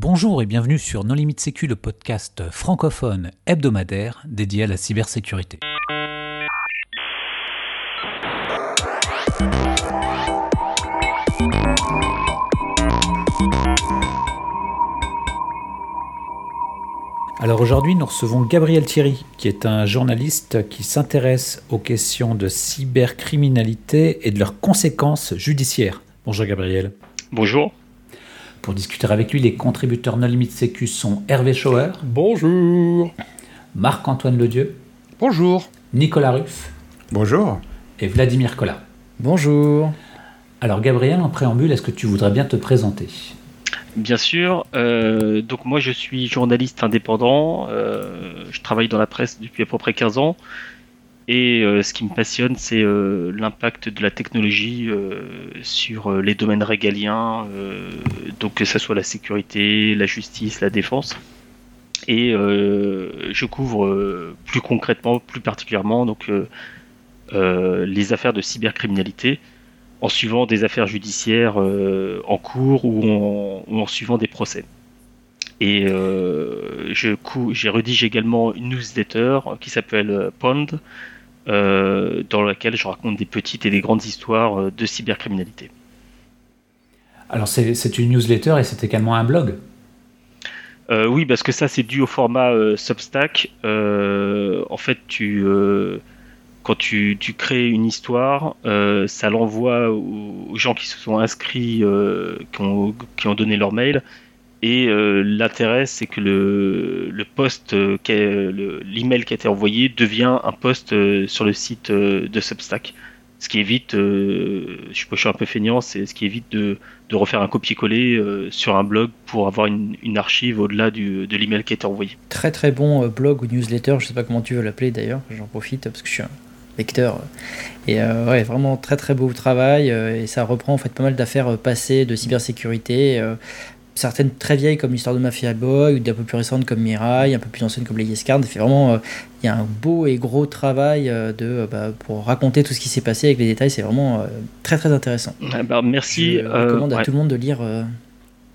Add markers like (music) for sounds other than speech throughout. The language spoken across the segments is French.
Bonjour et bienvenue sur Non Limite Sécu, le podcast francophone hebdomadaire dédié à la cybersécurité. Alors aujourd'hui, nous recevons Gabriel Thierry, qui est un journaliste qui s'intéresse aux questions de cybercriminalité et de leurs conséquences judiciaires. Bonjour Gabriel. Bonjour. Pour discuter avec lui, les contributeurs No Limite Sécu sont Hervé Schauer. Bonjour. Marc-Antoine Ledieu. Bonjour. Nicolas Ruff. Bonjour. Et Vladimir Collat. Bonjour. Alors Gabriel, en préambule, est-ce que tu voudrais bien te présenter? Bien sûr. Euh, donc moi je suis journaliste indépendant. Euh, je travaille dans la presse depuis à peu près 15 ans. Et euh, ce qui me passionne, c'est euh, l'impact de la technologie euh, sur les domaines régaliens, donc que ce soit la sécurité, la justice, la défense. Et je couvre plus concrètement, plus particulièrement, donc les affaires de cybercriminalité en suivant des affaires judiciaires en cours ou en, suivant des procès. Et je j'ai rédigé également une newsletter qui s'appelle Pond, euh, dans laquelle je raconte des petites et des grandes histoires euh, de cybercriminalité. Alors c'est une newsletter et c'est également un blog euh, Oui, parce que ça c'est dû au format Substack. en fait, tu, quand tu, tu, crées une histoire, ça l'envoie aux, gens qui se sont inscrits, qui ont, qui, ont, donné leur mail, et euh, l'intérêt, c'est que le, le post, euh, l'email qui a été envoyé devient un post euh, sur le site de Substack. Ce qui évite, je, suis un peu feignant, c'est ce qui évite de, de refaire un copier-coller sur un blog pour avoir une, une archive au-delà de l'email qui a été envoyé. Très très bon blog ou newsletter, je sais pas comment tu veux l'appeler d'ailleurs, j'en profite parce que je suis un lecteur. Et ouais, vraiment très très beau travail et ça reprend en fait pas mal d'affaires passées de cybersécurité certaines très vieilles comme l'histoire de Mafia Boy, ou des un peu plus récentes comme Mirai, un peu plus anciennes comme les Yes fait vraiment, euh, il y a un beau et gros travail euh, de, euh, bah, pour raconter tout ce qui s'est passé avec les détails. C'est vraiment très très intéressant. Ah bah, merci. Je recommande à tout le monde de lire.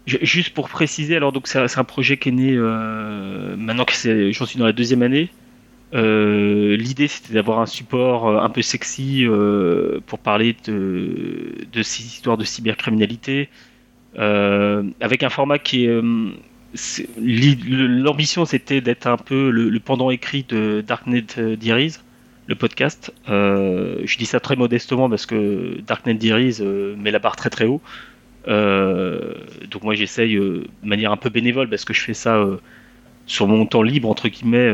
Juste pour préciser, alors donc c'est un projet qui est né maintenant que j'en suis dans la deuxième année. L'idée c'était d'avoir un support un peu sexy pour parler de, de ces histoires de cybercriminalité, avec un format qui est euh, l'ambition c'était d'être un peu le, pendant écrit de Darknet Diaries, le podcast. Euh, je dis ça très modestement parce que Darknet Diaries met la barre très très haut. donc moi j'essaye de manière un peu bénévole parce que je fais ça sur mon temps libre entre guillemets.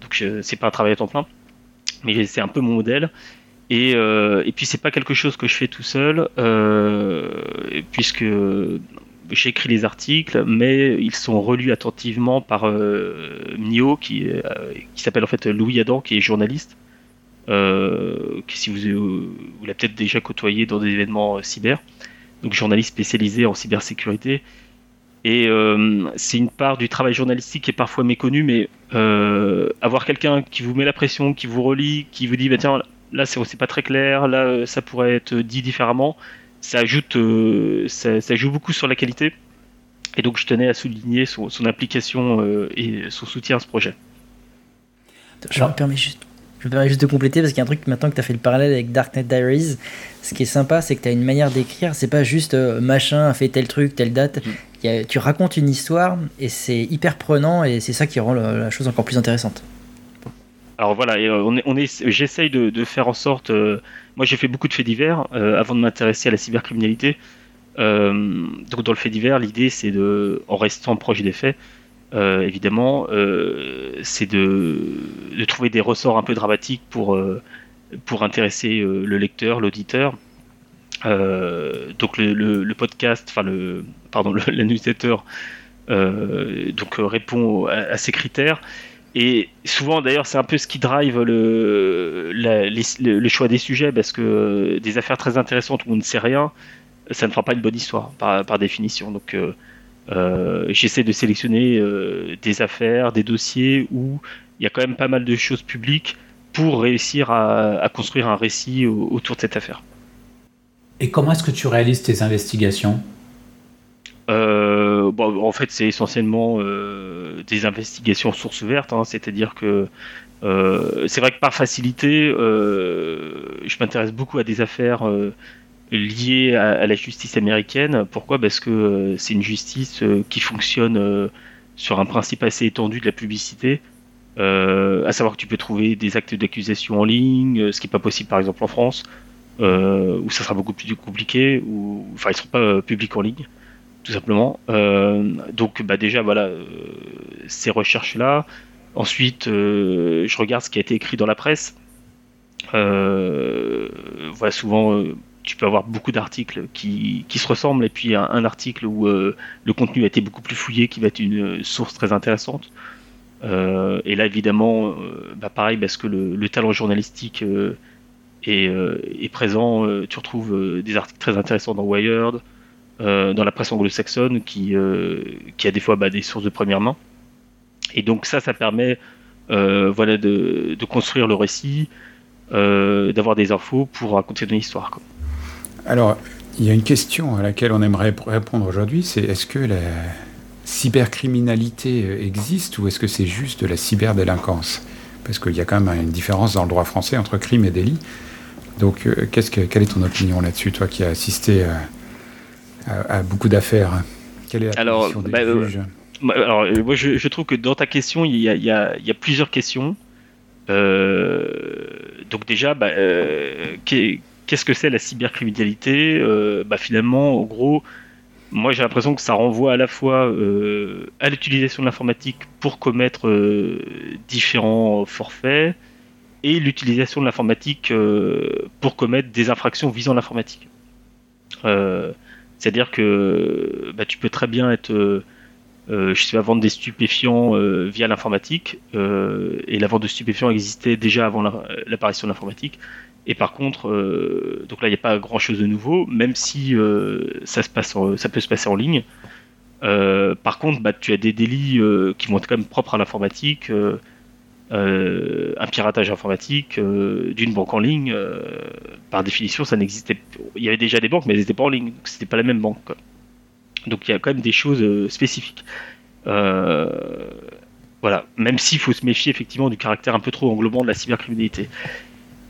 donc c'est pas un travail à temps plein, mais c'est un peu mon modèle. Et, euh, et puis c'est pas quelque chose que je fais tout seul, euh, puisque j'écris les articles, mais ils sont relus attentivement par euh, Mio, qui, euh, qui s'appelle en fait Louis Adam, qui est journaliste, euh, qui si vous, vous l'avez peut-être déjà côtoyé dans des événements cyber, donc journaliste spécialisé en cybersécurité. Et euh, c'est une part du travail journalistique qui est parfois méconnue, mais euh, avoir quelqu'un qui vous met la pression, qui vous relie, qui vous dit bah, tiens là c'est pas très clair, là euh, ça pourrait être dit différemment. Ça ajoute, euh, ça, joue beaucoup sur la qualité. Et donc je tenais à souligner son, implication euh, et son soutien à ce projet. Je me permets juste, je me permets juste de compléter parce qu'il y a un truc maintenant que tu as fait le parallèle avec Darknet Diaries. Ce qui est sympa, c'est que tu as une manière d'écrire. C'est pas juste machin a fait tel truc, telle date. Mm. tu racontes une histoire et c'est hyper prenant et c'est ça qui rend la chose encore plus intéressante. Alors voilà, euh, on est, j'essaye de, faire en sorte. Euh, moi, j'ai fait beaucoup de faits divers euh, avant de m'intéresser à la cybercriminalité. donc, dans le fait divers, l'idée, c'est de, en restant proche des faits, évidemment, c'est de, trouver des ressorts un peu dramatiques pour, intéresser le lecteur, l'auditeur. donc, le, podcast, enfin le, pardon, (laughs) le, donc répond à ces critères. Et souvent, d'ailleurs, c'est un peu ce qui drive le, le, choix des sujets, parce que des affaires très intéressantes où on ne sait rien, ça ne fera pas une bonne histoire, par, définition. Donc, euh, euh j'essaie de sélectionner euh, des affaires, des dossiers où il y a quand même pas mal de choses publiques pour réussir à construire un récit autour de cette affaire. Et comment est-ce que tu réalises tes investigations? Euh, en fait, c'est essentiellement des investigations sources vertes, hein, c'est-à-dire que c'est vrai que par facilité, je m'intéresse beaucoup à des affaires liées à, la justice américaine. Pourquoi? Parce que c'est une justice qui fonctionne sur un principe assez étendu de la publicité. à savoir que tu peux trouver des actes d'accusation en ligne, ce qui n'est pas possible par exemple en France euh, où ça sera beaucoup plus compliqué, ou enfin ils seront pas euh, publics en ligne, tout simplement. Euh, donc bah déjà voilà euh, ces recherches là. Ensuite, euh, je regarde ce qui a été écrit dans la presse. souvent tu peux avoir beaucoup d'articles qui, se ressemblent et puis un, article où le contenu a été beaucoup plus fouillé qui va être une source très intéressante. Et là, évidemment, bah pareil, parce que le, le talent journalistique est, présent. Tu retrouves des articles très intéressants dans Wired, dans la presse anglo-saxonne, qui, qui a des fois bah, des sources de première main. Et donc ça, ça permet voilà, de, construire le récit, d'avoir des infos pour raconter une histoire. Alors, il y a une question à laquelle on aimerait répondre aujourd'hui, c'est est-ce que la cybercriminalité existe ou est-ce que c'est juste de la cyberdélinquance? Parce qu'il y a quand même une différence dans le droit français entre crime et délit. Donc, euh, qu'est-ce que, quelle est ton opinion là-dessus, toi qui as assisté euh, à, à, beaucoup d'affaires Quelle est la alors, des bah, euh, juges alors, moi, je, je, trouve que dans ta question, il y a, il y a, il y a plusieurs questions. Euh, donc déjà, bah, euh, qu'est-ce que c'est la cybercriminalité? Euh, bah, Finalement, en gros, moi j'ai l'impression que ça renvoie à la fois euh, à l'utilisation de l'informatique pour commettre euh, différents forfaits, et l'utilisation de l'informatique euh, pour commettre des infractions visant l'informatique. Euh, C'est-à-dire que bah, tu peux très bien être, euh, je sais pas, vendre des stupéfiants euh, via l'informatique, euh, et la vente de stupéfiants existait déjà avant l'apparition de l'informatique. Et par contre, donc là il n'y a pas grand-chose de nouveau, même si ça peut se passer en ligne. par contre, bah, tu as des délits qui vont être quand même propres à l'informatique. Euh, un piratage informatique euh, d'une banque en ligne, euh, par définition, ça n'existait. Il y avait déjà des banques, mais elles n'étaient pas en ligne. C'était pas la même banque. Donc il y a quand même des choses spécifiques. voilà. Même s'il faut se méfier effectivement du caractère un peu trop englobant de la cybercriminalité.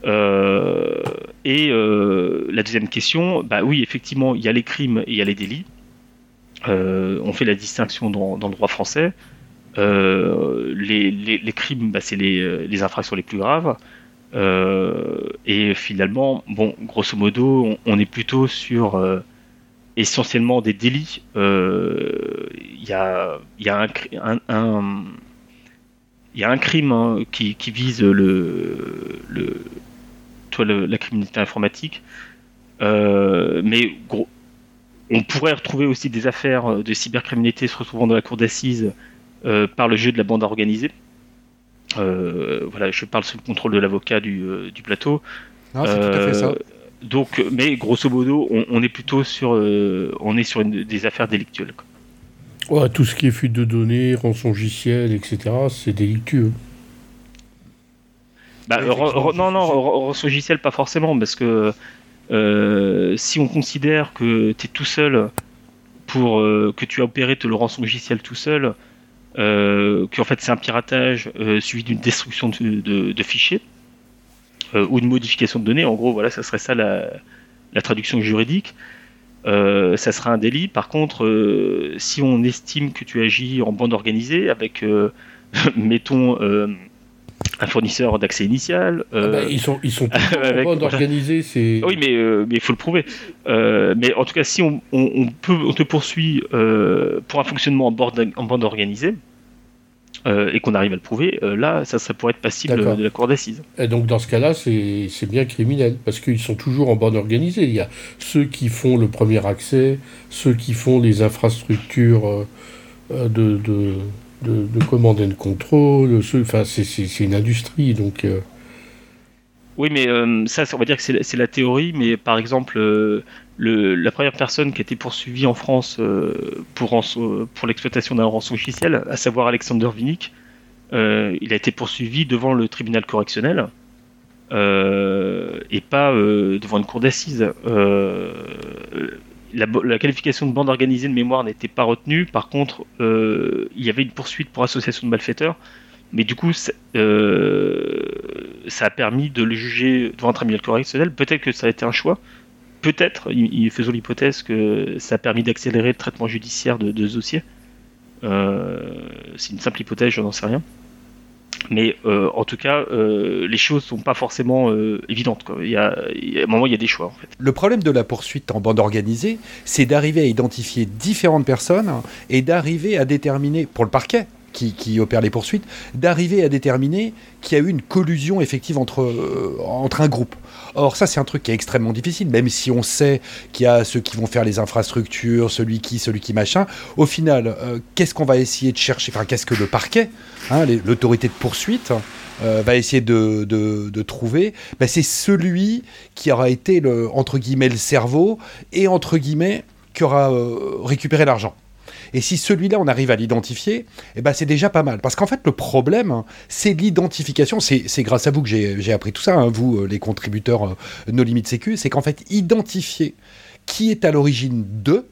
et la deuxième question, bah oui, effectivement, il y a les crimes et il y a les délits. on fait la distinction dans le droit français. Euh, les, crimes, bah, c'est les, euh, les, infractions les plus graves. Euh, et finalement, bon, grosso modo, on, est plutôt sur essentiellement des délits. Il y a, un, crime hein, qui, vise le, toi, la criminalité informatique. mais on pourrait retrouver aussi des affaires de cybercriminalité se retrouvant dans la cour d'assises par le jeu de la bande organisée. Euh, voilà, je parle sous le contrôle de l'avocat du, euh, du, plateau. C'est tout à fait ça. Donc, mais grosso modo, on, on est plutôt sur, on est sur une, des affaires délictuelles. Quoi. Ouais, tout ce qui est fuite de données, rançongiciel, etc., c'est délictueux. Bah, ouais, non, non, rançongiciel, pas forcément, parce que euh, si on considère que tu es tout seul pour euh, que tu as opéré te le rançongiciel tout seul, euh, qu'en fait c'est un piratage euh, suivi d'une destruction de, fichiers euh, ou une modification de données. En gros, voilà, ça serait ça la, la traduction juridique. Euh, ça sera un délit. Par contre, si on estime que tu agis en bande organisée avec, (laughs) mettons, un fournisseur d'accès initial. Euh, ah bah, ils sont, ils sont (laughs) avec, en bande organisée, c'est. Oui, mais euh, mais il faut le prouver. Euh, mais en tout cas, si on, on, on peut, on te poursuit euh, pour un fonctionnement en bande, en bande organisée. et qu'on arrive à le prouver, là, ça, ça pourrait être passible de la cour d'assises. Et donc, dans ce cas-là, c'est bien criminel, parce qu'ils sont toujours en bande organisée. Il y a ceux qui font le premier accès, ceux qui font les infrastructures de, de, de, de command and control, c'est une industrie, donc... Euh... Oui, mais euh, ça, on va dire que c'est la théorie, mais par exemple, euh, le, la première personne qui a été poursuivie en France pour, pour l'exploitation d'un rançon logiciel, à savoir Alexander Vinnik, euh, il a été poursuivi devant le tribunal correctionnel et pas devant une cour d'assises. La, qualification de bande organisée de mémoire n'était pas retenue. Par contre, il y avait une poursuite pour association de malfaiteurs. Mais du coup, ça a permis de le juger devant un tribunal correctionnel. Peut-être que ça a été un choix. Peut-être, faisons l'hypothèse que ça a permis d'accélérer le traitement judiciaire de, de ce dossier. C'est une simple hypothèse, je n'en sais rien. Mais euh, en tout cas, euh, les choses sont pas forcément euh, évidentes. Il, y a, un moment, il y a des choix. Le problème de la poursuite en bande organisée, c'est d'arriver à identifier différentes personnes et d'arriver à déterminer, pour le parquet, qui, opère les poursuites, d'arriver à déterminer qu'il y a eu une collusion effective entre un groupe. Or, ça, c'est un truc qui est extrêmement difficile, même si on sait qu'il y a ceux qui vont faire les infrastructures, celui qui, celui qui machin. Au final, euh, qu'est-ce qu'on va essayer de chercher? Enfin, qu'est-ce que le parquet, hein, l'autorité de poursuite, euh, va essayer de, trouver? Ben, C'est celui qui aura été, le, entre guillemets, le cerveau et, entre guillemets, qui aura euh, récupéré l'argent. Et si celui-là, on arrive à l'identifier, eh ben, c'est déjà pas mal. Parce qu'en fait, le problème, c'est l'identification. C'est grâce à vous que j'ai appris tout ça, hein, vous, euh, les contributeurs euh, No Limit Sécu. C'est qu'en fait, identifier qui est à l'origine de,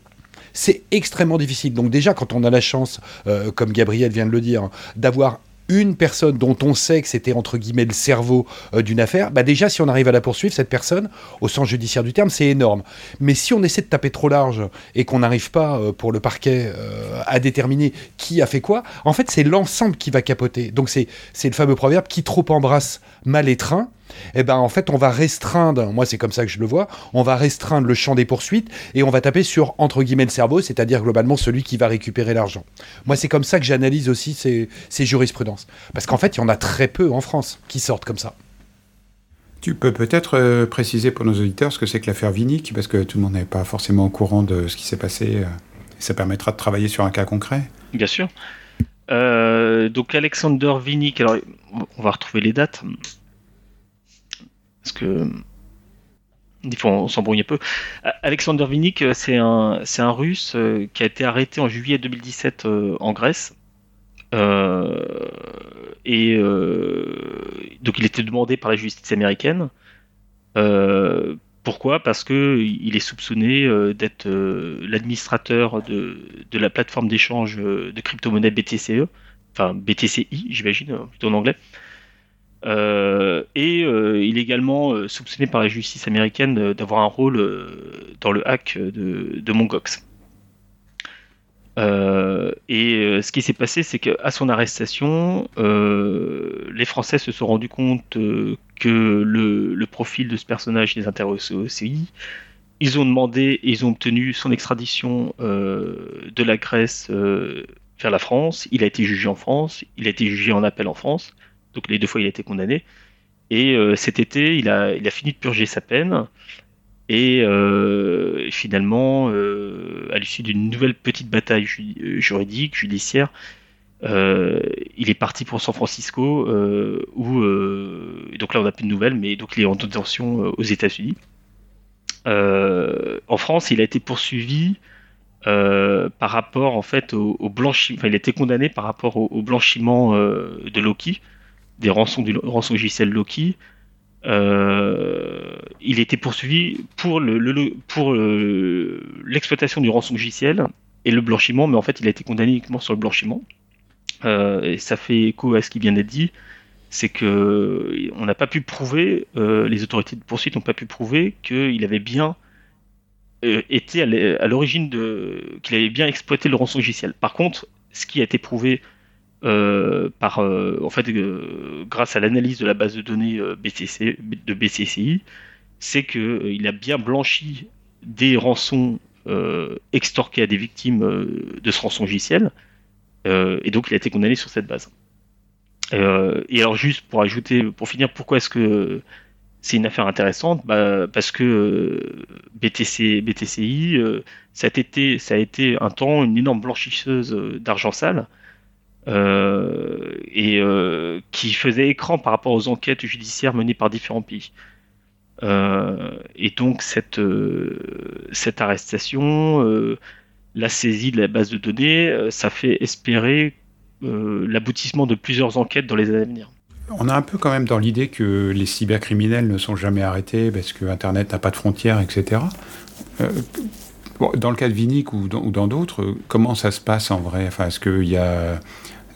c'est extrêmement difficile. Donc déjà, quand on a la chance, euh, comme Gabriel vient de le dire, d'avoir une personne dont on sait que c'était entre guillemets le cerveau euh, d'une affaire, bah déjà si on arrive à la poursuivre, cette personne, au sens judiciaire du terme, c'est énorme. Mais si on essaie de taper trop large et qu'on n'arrive pas euh, pour le parquet euh, à déterminer qui a fait quoi, en fait c'est l'ensemble qui va capoter. Donc c'est le fameux proverbe qui trop embrasse mal étreint eh ben en fait on va restreindre, moi c'est comme ça que je le vois, on va restreindre le champ des poursuites et on va taper sur entre guillemets le cerveau, c'est-à-dire globalement celui qui va récupérer l'argent. Moi c'est comme ça que j'analyse aussi ces, jurisprudences, parce qu'en fait il y en a très peu en France qui sortent comme ça. Tu peux peut-être euh, préciser pour nos auditeurs ce que c'est que l'affaire Vinic, parce que tout le monde n'est pas forcément au courant de ce qui s'est passé. Euh, ça permettra de travailler sur un cas concret. Bien sûr. Euh, donc Alexander Vinic, alors on va retrouver les dates. Parce que des fois on s'embrouille un peu. Alexander Vinik, euh, c'est un, russe euh, qui a été arrêté en juillet 2017 euh, en Grèce. et donc il était demandé par la justice américaine. pourquoi? Parce que il est soupçonné d'être l'administrateur de, de, la plateforme d'échange de crypto-monnaie BTCE, enfin BTCI, j'imagine, plutôt en anglais. Euh, et euh, il est également euh, soupçonné par la justice américaine d'avoir un rôle dans le hack de, de Mongox. et ce qui s'est passé, c'est qu'à son arrestation, les Français se sont rendus compte que le, profil de ce personnage les intéressait aussi. Ils ont demandé et ils ont obtenu son extradition de la Grèce vers la France. Il a été jugé en France, il a été jugé en appel en France. Donc les deux fois, il a été condamné. Et euh, cet été, il a, fini de purger sa peine. Et, euh, finalement, euh, à l'issue d'une nouvelle petite bataille juridique, judiciaire, il est parti pour San Francisco, où donc là on n'a plus de nouvelles, mais donc il est en détention aux États-Unis. en France, il a été poursuivi par rapport en fait au, blanchiment. Enfin, il a été condamné par rapport au, blanchiment de Loki des rançons du rançon logiciel Loki, euh, il était poursuivi pour pour l'exploitation du rançon logiciel et le blanchiment, mais en fait il a été condamné uniquement sur le blanchiment. Euh, et ça fait écho à ce qui vient d'être dit, c'est que on n'a pas pu prouver, euh, les autorités de poursuite n'ont pas pu prouver qu'il avait bien été à l'origine de, qu'il avait bien exploité le rançon logiciel. Par contre, ce qui a été prouvé euh, par, euh, en fait, euh, grâce à l'analyse de la base de données BCC, de BCCI, c'est qu'il a bien blanchi des rançons extorquées à des victimes de ce rançon logiciel, et donc il a été condamné sur cette base. et alors juste pour ajouter, pour finir, pourquoi est-ce que c'est une affaire intéressante? Bah, Parce que BTC, BTCI, ça, a été, ça a été un temps une énorme blanchisseuse d'argent sale. Euh, et euh, qui faisait écran par rapport aux enquêtes judiciaires menées par différents pays. Euh, et donc cette, cette arrestation, la saisie de la base de données, ça fait espérer l'aboutissement de plusieurs enquêtes dans les années à venir. On a un peu quand même dans l'idée que les cybercriminels ne sont jamais arrêtés parce que Internet n'a pas de frontières, etc dans le cas de Vinic ou dans d'autres, comment ça se passe en vrai? Enfin, Est-ce qu'il y a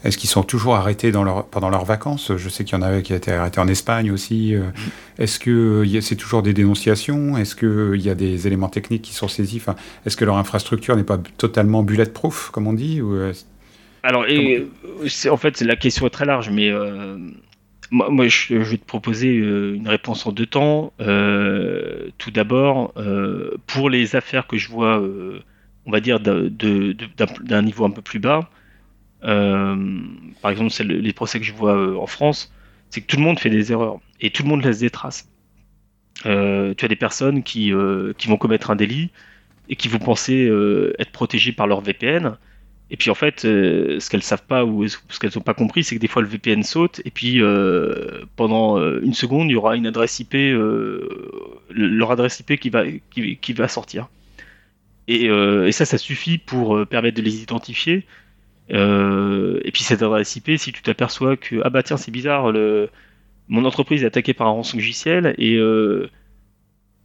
est-ce qu'ils sont toujours arrêtés dans leur, pendant leurs vacances? Je sais qu'il y en avait qui été arrêtés en Espagne aussi. Euh. Est-ce que c'est toujours des dénonciations? Est-ce qu'il y a des éléments techniques qui sont saisis? Enfin, Est-ce que leur infrastructure n'est pas totalement bulletproof, comme on dit ou Alors, et, en fait, la question est très large, mais euh, moi, je, vais te proposer euh, une réponse en deux temps. tout d'abord, pour les affaires que je vois, on va dire, d'un niveau un peu plus bas, par exemple, les procès que je vois euh, en France, c'est que tout le monde fait des erreurs et tout le monde laisse des traces. Euh, tu as des personnes qui, qui vont commettre un délit et qui vont penser être protégées par leur VPN. Et puis en fait, ce qu'elles savent pas ou ce qu'elles n'ont pas compris, c'est que des fois le VPN saute et puis pendant une seconde, il y aura une adresse IP, leur adresse IP qui va, qui, va sortir. Et, ça, ça suffit pour permettre de les identifier euh, et puis cette adresse IP, si tu t'aperçois que ah bah tiens c'est bizarre, mon entreprise est attaquée par un rançon logiciel et euh,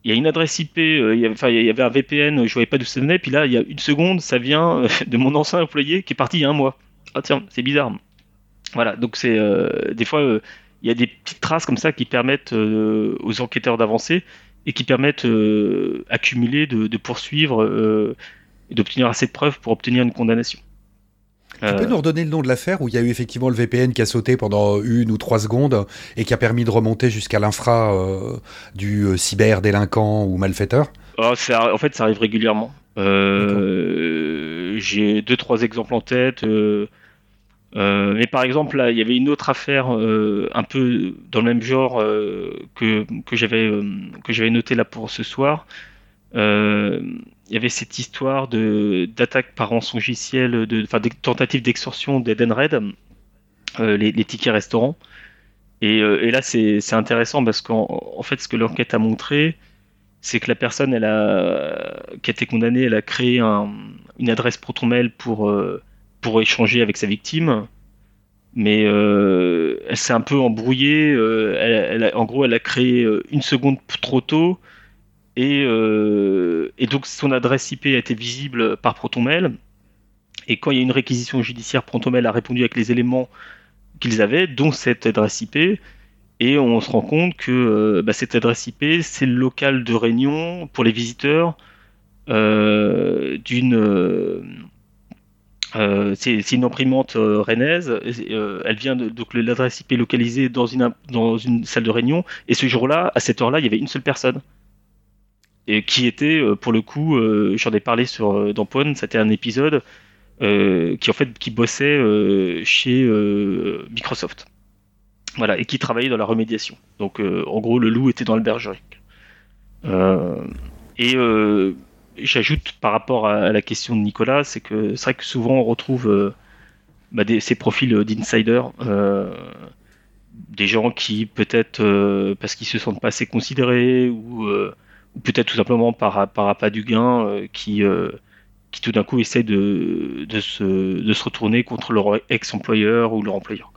il y a une adresse IP, euh, il y avait, il y avait un VPN, je voyais pas d'où ça venait, puis là il y a une seconde, ça vient de mon ancien employé qui est parti il y a un mois. Ah tiens, c'est bizarre. Voilà, donc c'est des fois il y a des petites traces comme ça qui permettent aux enquêteurs d'avancer et qui permettent accumuler, de, de poursuivre et d'obtenir assez de preuves pour obtenir une condamnation. Tu peux nous redonner le nom de l'affaire où il y a eu effectivement le VPN qui a sauté pendant une ou trois secondes et qui a permis de remonter jusqu'à l'infra euh, du euh, cyberdélinquant ou malfaiteur? Oh, En fait, ça arrive régulièrement. Euh, j'ai deux, trois exemples en tête. mais par exemple, là, il y avait une autre affaire un peu dans le même genre que, que j'avais noté là pour ce soir il y avait cette histoire de d'attaque par rançongiciel, de, enfin des tentatives d'extorsion d'Edenred, euh, les, tickets restaurants. Et, euh, là, c'est intéressant parce qu'en fait, ce que l'enquête a montré, c'est que la personne elle a, qui a été condamnée, elle a créé un, une adresse ProtonMail pour, euh, pour échanger avec sa victime. Mais euh, elle s'est un peu embrouillée. Elle en gros, elle a créé une seconde trop tôt euh, et, donc son adresse IP a été visible par ProtonMail. Et quand il y a une réquisition judiciaire, ProtonMail a répondu avec les éléments qu'ils avaient, dont cette adresse IP. Et on se rend compte que euh, bah, cette adresse IP, c'est le local de réunion pour les visiteurs euh, d'une. c'est une imprimante rennaise. elle vient de l'adresse IP localisée dans une dans une salle de réunion. Et ce jour-là, à cette heure-là, il y avait une seule personne et qui était euh, pour le coup, euh, j'en ai parlé sur euh, dans c'était un épisode qui en fait qui bossait chez Microsoft. Voilà, et qui travaillait dans la remédiation. Donc en gros, le loup était dans le bergerie. et j'ajoute par rapport à, la question de Nicolas, c'est que c'est vrai que souvent on retrouve bah, ces profils d'insiders des gens qui peut-être parce qu'ils se sentent pas assez considérés ou peut-être tout simplement par, par appât du gain euh, qui, euh, qui tout d'un coup essaient de, de, se, de se retourner contre leur ex-employeur ou leur employeur.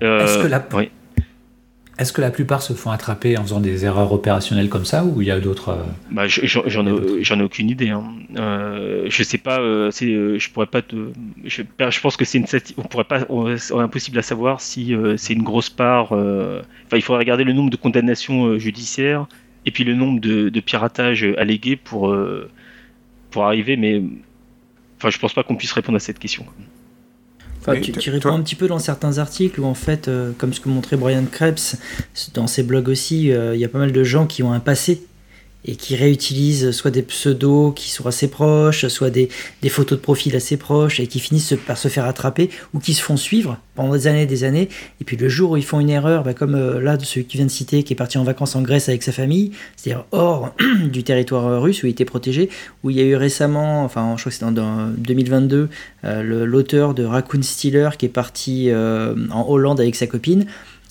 Est-ce que, la... oui. Est-ce que la plupart se font attraper en faisant des erreurs opérationnelles comme ça ou il y a d'autres bah, J'en ai, ai, aucune idée. Hein. Euh, je sais pas. je pourrais pas te. Je, je pense que c'est une. On pourrait pas. C'est impossible à savoir si c'est une grosse part. Enfin, il faudrait regarder le nombre de condamnations judiciaires et puis le nombre de, de piratages allégués pour, euh, pour arriver, mais enfin, je pense pas qu'on puisse répondre à cette question. Enfin, tu, tu, réponds un petit peu dans certains articles où en fait, euh, comme ce que montrait Brian Krebs, dans ses blogs aussi, euh, il y a pas mal de gens qui ont un passé et qui réutilisent soit des pseudos qui sont assez proches, soit des, des, photos de profil assez proches et qui finissent par se faire attraper ou qui se font suivre pendant des années et des années. Et puis le jour où ils font une erreur, bah comme euh, là de celui qui vient de citer, qui est parti en vacances en Grèce avec sa famille, c'est-à-dire hors (clears throat) du territoire euh, russe où il était protégé, où il y a eu récemment, enfin je crois que c'était en 2022, euh, l'auteur de Raccoon Stealer qui est parti en Hollande avec sa copine.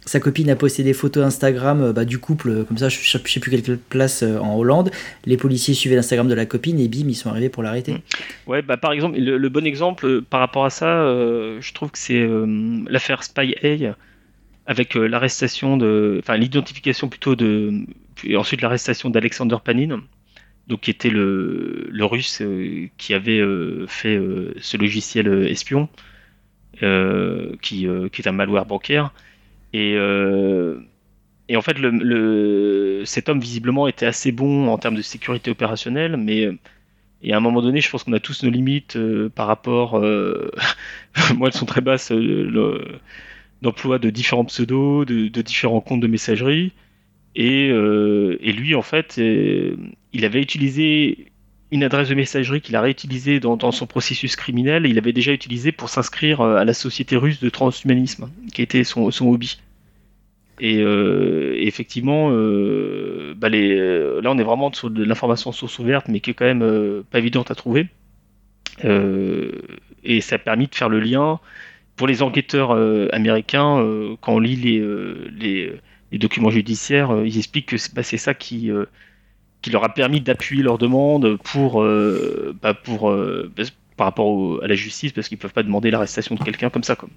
Sa copine a posté des photos Instagram euh, bah, du couple, euh, comme ça, je, sais plus quelle place euh, en Hollande. Les policiers suivaient l'Instagram de la copine et bim, ils sont arrivés pour l'arrêter. Mm. Ouais, bah par exemple, le, bon exemple par rapport à ça, je trouve que c'est l'affaire Spy A avec l'arrestation de, enfin l'identification plutôt de, et ensuite l'arrestation d'Alexander Panin. donc qui était le, le russe qui avait fait ce logiciel espion, qui, qui est un malware bancaire. Et, et en fait, le, cet homme visiblement était assez bon en termes de sécurité opérationnelle, mais et à un moment donné, je pense qu'on a tous nos limites par rapport. (laughs) moi, elles sont très basses. d'emploi de différents pseudos, de, de, différents comptes de messagerie. Et, euh, et lui, en fait, euh, il avait utilisé une adresse de messagerie qu'il a réutilisée dans, son processus criminel. Il avait déjà utilisé pour s'inscrire euh, à la société russe de transhumanisme, qui était son, son hobby. Et, euh, effectivement, euh, bah là, on est vraiment sur de l'information source ouverte, mais qui est quand même pas évidente à trouver. et ça a permis de faire le lien pour les enquêteurs américains quand on lit les, les documents judiciaires, ils expliquent que c'est bah, ça qui, qui leur a permis d'appuyer leur demande pour, euh, bah, pour bah, par rapport à la justice, parce qu'ils ne peuvent pas demander l'arrestation de quelqu'un comme ça. Quoi.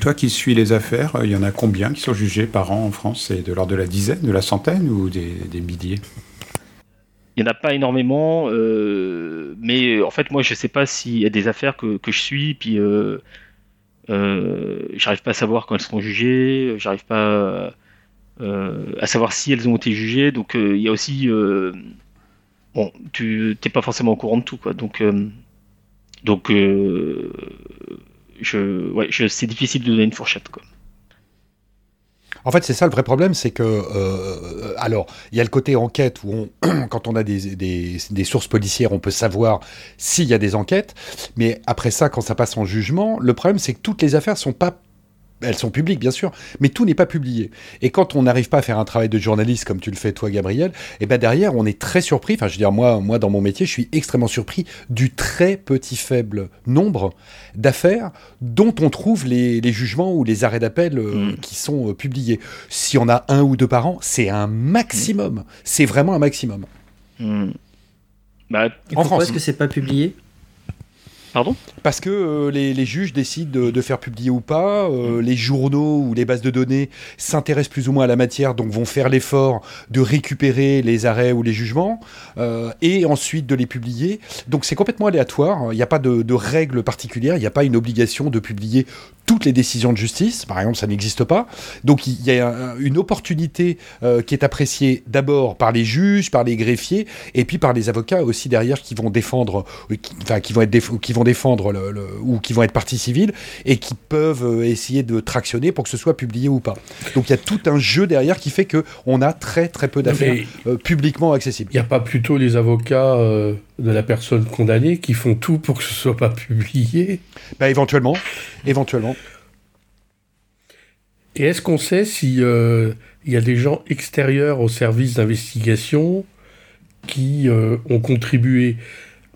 Toi qui suis les affaires, il y en a combien qui sont jugés par an en France? C'est de l'ordre de la dizaine, de la centaine ou des, des milliers? Il n'y en a pas énormément, mais en fait, moi, je ne sais pas s'il y a des affaires que, que je suis, puis euh, j'arrive pas à savoir quand elles seront jugées, j'arrive pas euh, à savoir si elles ont été jugées. Donc euh, il y a aussi bon, tu t'es pas forcément au courant de tout quoi. Donc donc je ouais, c'est difficile de donner une fourchette quoi. En fait, c'est ça le vrai problème, c'est que, euh, alors, il y a le côté enquête où, (clears throat) quand on a des, des, des, sources policières, on peut savoir s'il y a des enquêtes, mais après ça, quand ça passe en jugement, le problème, c'est que toutes les affaires sont pas elles sont publiques bien sûr, mais tout n'est pas publié. Et quand on n'arrive pas à faire un travail de journaliste comme tu le fais toi Gabriel, et eh ben derrière on est très surpris, enfin je veux dire moi moi dans mon métier, je suis extrêmement surpris du très petit faible nombre d'affaires dont on trouve les, jugements ou les arrêts d'appel euh, mm. qui sont euh, publiés. Si on a un ou deux par an, c'est un maximum. C'est vraiment un maximum. Mm. Bah, en France, est-ce que c'est pas publié? Pardon? Parce que euh, les, juges décident de, faire publier ou pas, euh, mm. les journaux ou les bases de données s'intéressent plus ou moins à la matière, donc vont faire l'effort de récupérer les arrêts ou les jugements, euh, et ensuite de les publier. Donc c'est complètement aléatoire, il n'y a pas de, de règle particulière, il n'y a pas une obligation de publier toutes les décisions de justice, par exemple, ça n'existe pas. Donc il y a une opportunité qui est appréciée d'abord par les juges, par les greffiers, et puis par les avocats aussi derrière qui vont défendre, enfin qui vont être qui vont défendre le, ou qui vont être partie civile et qui peuvent euh, essayer de tractionner pour que ce soit publié ou pas. Donc il y a tout un jeu derrière qui fait que on a très très peu d'affaires euh, publiquement accessibles. Il n'y a pas plutôt les avocats euh, de la personne condamnée qui font tout pour que ce soit pas publié bah, Éventuellement, éventuellement. Et est-ce qu'on sait si il y a des gens extérieurs au service d'investigation qui ont contribué?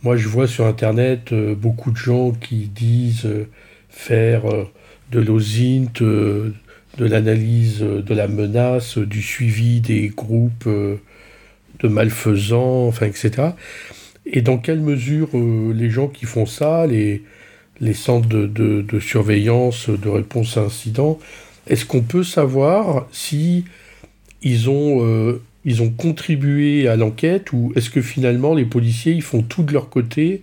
Moi, je vois sur Internet euh, beaucoup de gens qui disent euh, faire euh, de l'OSINT, de l'analyse de la menace, du suivi des groupes de malfaisants, enfin, etc. Et dans quelle mesure les gens qui font ça, les, centres de, surveillance, de réponse à incidents, est-ce qu'on peut savoir si ils ont ils ont contribué à l'enquête ou est-ce que finalement les policiers ils font tout de leur côté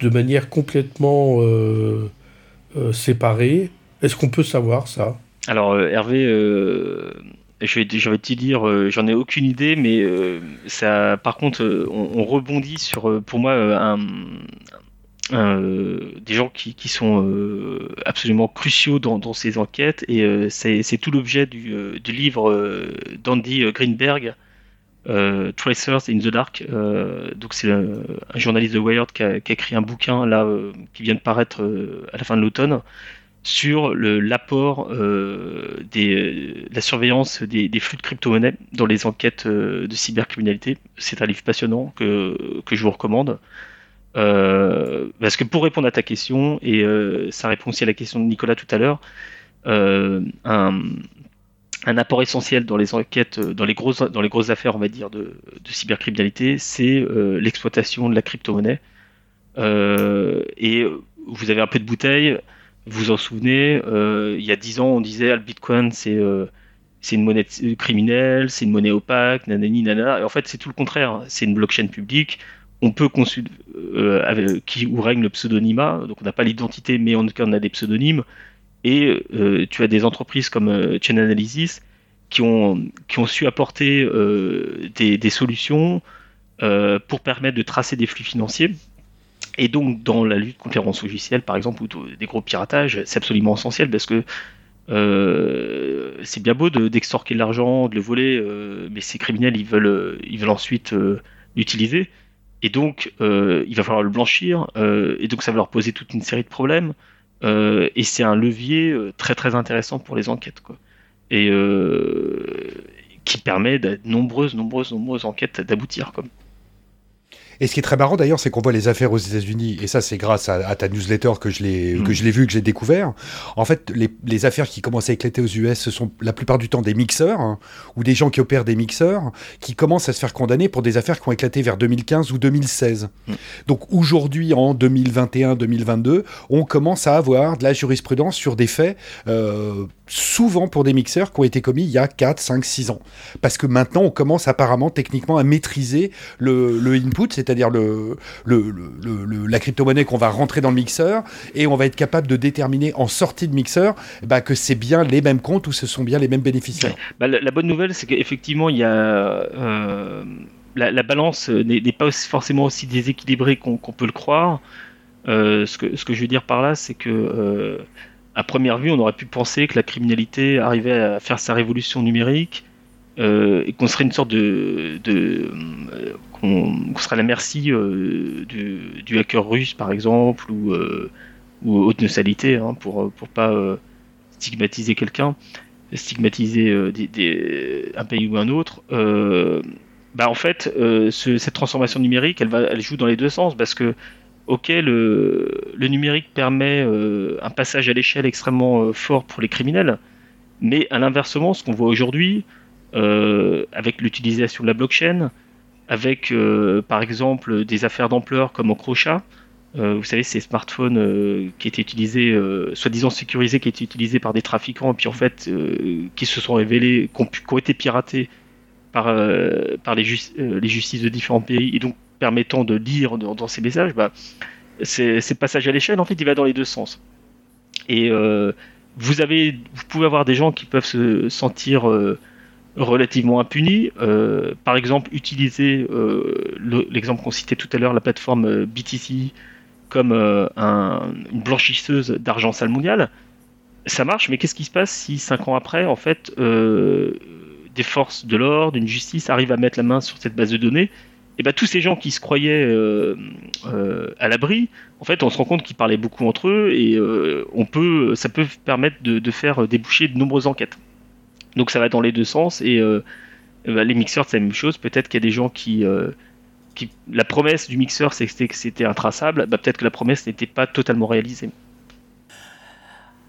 de manière complètement euh, euh, séparée? Est-ce qu'on peut savoir ça? Alors euh, Hervé, je vais, dire, j'en ai aucune idée, mais ça, par contre, on, rebondit sur, pour moi, des gens qui, qui sont absolument cruciaux dans, ces enquêtes et c'est tout l'objet du, livre d'Andy Greenberg euh, Tracers in the Dark. Euh, donc c'est un, journaliste de Wired qui a, écrit un bouquin là euh, qui vient de paraître à la fin de l'automne sur l'apport de la surveillance des, flux de crypto-monnaies dans les enquêtes de cybercriminalité. C'est un livre passionnant que, que je vous recommande. parce que pour répondre à ta question, et ça répond aussi à la question de Nicolas tout à l'heure, un, apport essentiel dans les enquêtes, euh, dans les grosses, dans les grosses affaires, on va dire, de, cybercriminalité, c'est euh, l'exploitation de la crypto-monnaie. Euh, et vous avez un peu de bouteille, vous vous en souvenez, il y a dix ans, on disait, ah, le Bitcoin, c'est c'est une monnaie criminelle, c'est une monnaie opaque, nanani, nanana. Et en fait, c'est tout le contraire. C'est une blockchain publique. On peut consulter euh, qui où règne le pseudonymat. Donc, on n'a pas l'identité, mais cas, on a des pseudonymes. Et euh, tu as des entreprises comme euh, Chain Analysis qui ont, qui ont su apporter euh, des, des, solutions euh, pour permettre de tracer des flux financiers. Et donc, dans la lutte contre les rançons logiciels, par exemple, ou des gros piratages, c'est absolument essentiel parce que euh, c'est bien beau d'extorquer de, l'argent, de le voler, euh, mais ces criminels, ils veulent, ils veulent ensuite euh, l'utiliser. Et donc, il va falloir le blanchir. et donc, ça va leur poser toute une série de problèmes. et c'est un levier très très intéressant pour les enquêtes. Quoi. Et qui permet de nombreuses, nombreuses, nombreuses enquêtes d'aboutir. Et ce qui est très marrant d'ailleurs, c'est qu'on voit les affaires aux États-Unis, et ça c'est grâce à, à, ta newsletter que je l'ai mmh. que je l'ai vu, que j'ai découvert. En fait, les, les, affaires qui commencent à éclater aux US, ce sont la plupart du temps des mixeurs hein, ou des gens qui opèrent des mixeurs qui commencent à se faire condamner pour des affaires qui ont éclaté vers 2015 ou 2016. Mmh. Donc aujourd'hui, en 2021-2022, on commence à avoir de la jurisprudence sur des faits. Euh, souvent pour des mixeurs qui ont été commis il y a 4, 5, 6 ans. Parce que maintenant, on commence apparemment techniquement à maîtriser le, input, c'est-à-dire le, la crypto-monnaie qu'on va rentrer dans le mixeur, et on va être capable de déterminer en sortie de mixeur bah, que c'est bien les mêmes comptes ou ce sont bien les mêmes bénéficiaires. Bah, la, bonne nouvelle, c'est qu'effectivement, il y a... Euh, la, la, balance n'est pas forcément aussi déséquilibrée qu'on qu peut le croire. Euh, ce, que, ce que je veux dire par là, c'est que... Euh, à première vue, on aurait pu penser que la criminalité arrivait à faire sa révolution numérique euh, et qu'on serait une sorte de, euh, qu'on qu serait à la merci euh, du, hacker russe par exemple ou, ou haute neutralité hein, pour pour pas stigmatiser quelqu'un, stigmatiser un pays ou un autre. bah en fait, ce, cette transformation numérique, elle elle joue dans les deux sens parce que ok, le, le numérique permet euh, un passage à l'échelle extrêmement euh, fort pour les criminels, mais à l'inversement, ce qu'on voit aujourd'hui, euh, avec l'utilisation de la blockchain, avec euh, par exemple des affaires d'ampleur comme Ocrocha, euh, vous savez, ces smartphones euh, qui étaient utilisés, soi-disant sécurisés, qui étaient utilisés par des trafiquants, et puis en fait, qui se sont révélés, qui ont, été piratés par, les, les justices de différents pays, et donc permettant de lire dans, ces messages, bah, c'est passage à l'échelle, en fait, il va dans les deux sens. Et euh, vous, pouvez avoir des gens qui peuvent se sentir euh, relativement impunis. Euh, par exemple, utiliser l'exemple qu'on citait tout à l'heure, la plateforme BTC, comme un, une blanchisseuse d'argent sale mondial. Ça marche, mais qu'est-ce qui se passe si cinq ans après, en fait, des forces de l'ordre, une justice arrivent à mettre la main sur cette base de données et ben tous ces gens qui se croyaient euh, euh, à l'abri, en fait, on se rend compte qu'ils parlaient beaucoup entre eux et euh, on peut, ça peut permettre de, de, faire déboucher de nombreuses enquêtes. Donc ça va dans les deux sens et ben, les mixeurs c'est la même chose. Peut-être qu'il y a des gens qui, qui, la promesse du mixeur c'était que c'était intraçable. Ben, peut-être que la promesse n'était pas totalement réalisée.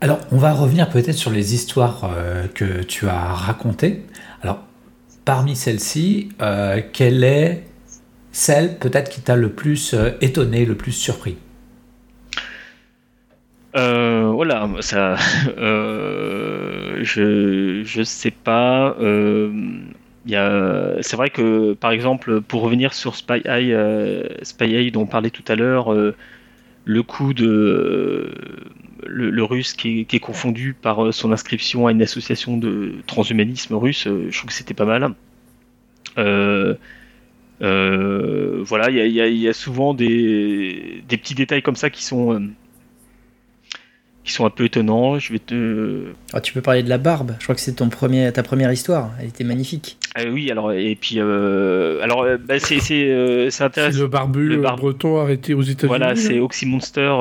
Alors, on va revenir peut-être sur les histoires que tu as racontées. Alors, parmi celles-ci, quelle est celle peut-être qui t'a le plus euh, étonné, le plus surpris? Euh, voilà, ça, (laughs) euh, je je sais pas. C'est vrai que par exemple, pour revenir sur Spy Eye, Spy Eye dont on parlait tout à l'heure, le coup de le, le russe qui est, qui est, confondu par son inscription à une association de transhumanisme russe, je trouve que c'était pas mal. Euh, voilà, il y, y, y a, souvent des, des, petits détails comme ça qui sont euh, qui sont un peu étonnants. Je vais te. Oh, tu peux parler de la barbe. Je crois que c'est ton premier, ta première histoire. Elle était magnifique. Ah, oui, alors et puis euh, alors bah, c'est c'est euh, intéressant. le barbu le bar... breton arrêté aux États-Unis. Voilà, c'est Oxy Monster